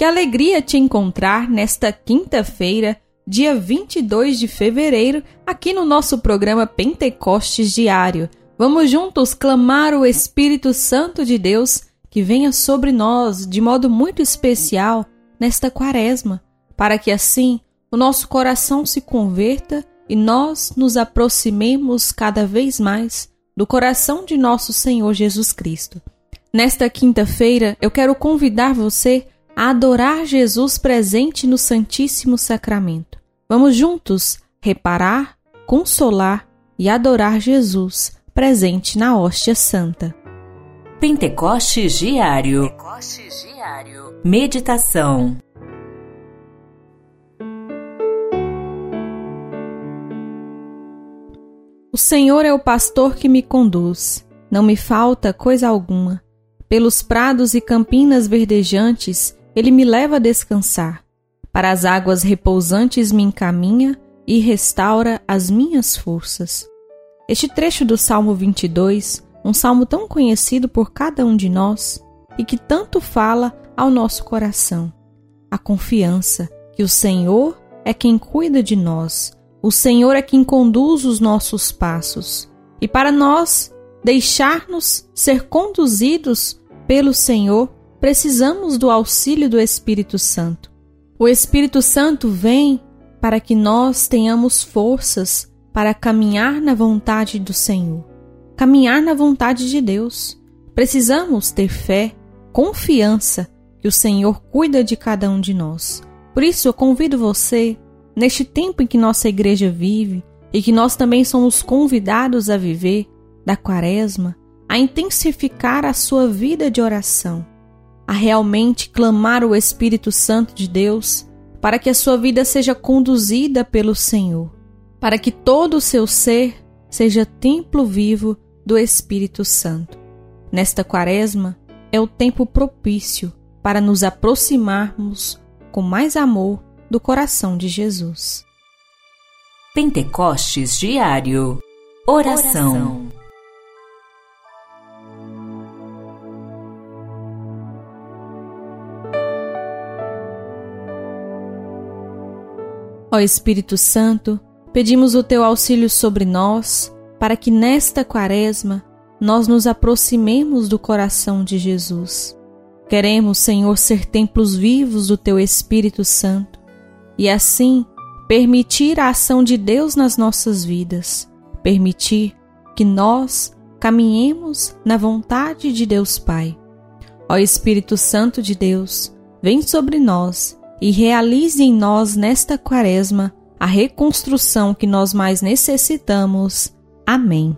Que alegria te encontrar nesta quinta-feira, dia 22 de fevereiro, aqui no nosso programa Pentecostes Diário. Vamos juntos clamar o Espírito Santo de Deus que venha sobre nós de modo muito especial nesta quaresma, para que assim o nosso coração se converta e nós nos aproximemos cada vez mais do coração de nosso Senhor Jesus Cristo. Nesta quinta-feira, eu quero convidar você a adorar Jesus presente no Santíssimo Sacramento. Vamos juntos reparar, consolar e adorar Jesus presente na hóstia santa. Pentecostes Diário. Pentecostes Diário. Meditação. O Senhor é o pastor que me conduz, não me falta coisa alguma. Pelos prados e campinas verdejantes, ele me leva a descansar. Para as águas repousantes me encaminha e restaura as minhas forças. Este trecho do Salmo 22, um salmo tão conhecido por cada um de nós e que tanto fala ao nosso coração. A confiança que o Senhor é quem cuida de nós, o Senhor é quem conduz os nossos passos. E para nós deixar-nos ser conduzidos pelo Senhor, precisamos do auxílio do Espírito Santo. O Espírito Santo vem para que nós tenhamos forças para caminhar na vontade do Senhor, caminhar na vontade de Deus. Precisamos ter fé, confiança que o Senhor cuida de cada um de nós. Por isso, eu convido você neste tempo em que nossa igreja vive e que nós também somos convidados a viver da Quaresma, a intensificar a sua vida de oração, a realmente clamar o Espírito Santo de Deus para que a sua vida seja conduzida pelo Senhor, para que todo o seu ser seja templo vivo do Espírito Santo. Nesta Quaresma é o tempo propício para nos aproximarmos com mais amor do coração de Jesus. Pentecostes Diário Oração, Ó Espírito Santo, pedimos o teu auxílio sobre nós, para que nesta quaresma nós nos aproximemos do coração de Jesus. Queremos, Senhor, ser templos vivos do teu Espírito Santo e assim permitir a ação de Deus nas nossas vidas, permitir que nós caminhemos na vontade de Deus Pai. Ó Espírito Santo de Deus, vem sobre nós e realize em nós nesta quaresma a reconstrução que nós mais necessitamos. Amém.